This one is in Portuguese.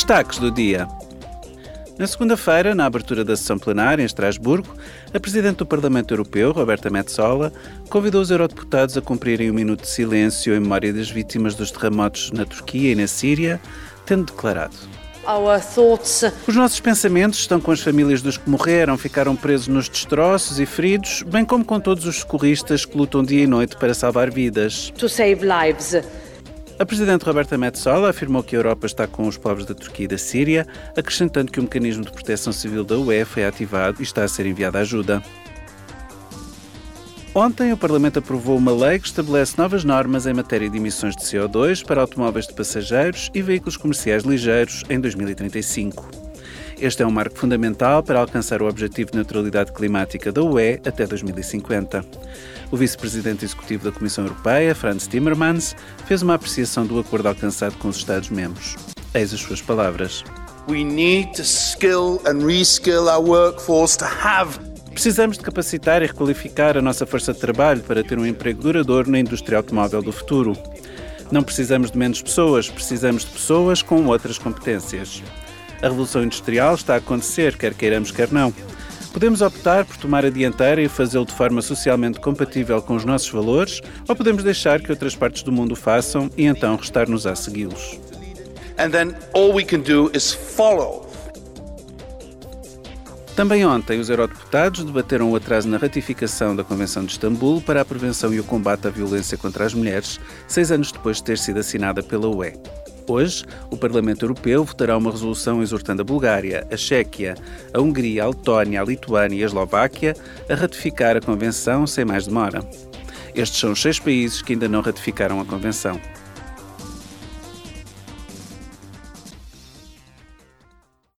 Destaques do dia. Na segunda-feira, na abertura da sessão plenária em Estrasburgo, a Presidente do Parlamento Europeu, Roberta Metsola, convidou os eurodeputados a cumprirem um minuto de silêncio em memória das vítimas dos terremotos na Turquia e na Síria, tendo declarado. Os nossos pensamentos estão com as famílias dos que morreram, ficaram presos nos destroços e feridos, bem como com todos os socorristas que lutam dia e noite para salvar vidas. To save lives. A Presidente Roberta Metsola afirmou que a Europa está com os povos da Turquia e da Síria, acrescentando que o mecanismo de proteção civil da UE foi ativado e está a ser enviada ajuda. Ontem, o Parlamento aprovou uma lei que estabelece novas normas em matéria de emissões de CO2 para automóveis de passageiros e veículos comerciais ligeiros em 2035. Este é um marco fundamental para alcançar o objetivo de neutralidade climática da UE até 2050. O vice-presidente executivo da Comissão Europeia, Franz Timmermans, fez uma apreciação do acordo alcançado com os Estados-membros. Eis as suas palavras. We need to skill and reskill our workforce to have Precisamos de capacitar e requalificar a nossa força de trabalho para ter um emprego duradouro na indústria automóvel do futuro. Não precisamos de menos pessoas, precisamos de pessoas com outras competências. A revolução industrial está a acontecer, quer queiramos, quer não. Podemos optar por tomar a dianteira e fazê-lo de forma socialmente compatível com os nossos valores, ou podemos deixar que outras partes do mundo o façam e então restar-nos a segui-los. Também ontem, os eurodeputados debateram o atraso na ratificação da Convenção de Istambul para a prevenção e o combate à violência contra as mulheres, seis anos depois de ter sido assinada pela UE. Hoje, o Parlamento Europeu votará uma resolução exortando a Bulgária, a Chequia, a Hungria, a Letónia, a Lituânia e a Eslováquia a ratificar a Convenção sem mais demora. Estes são os seis países que ainda não ratificaram a Convenção.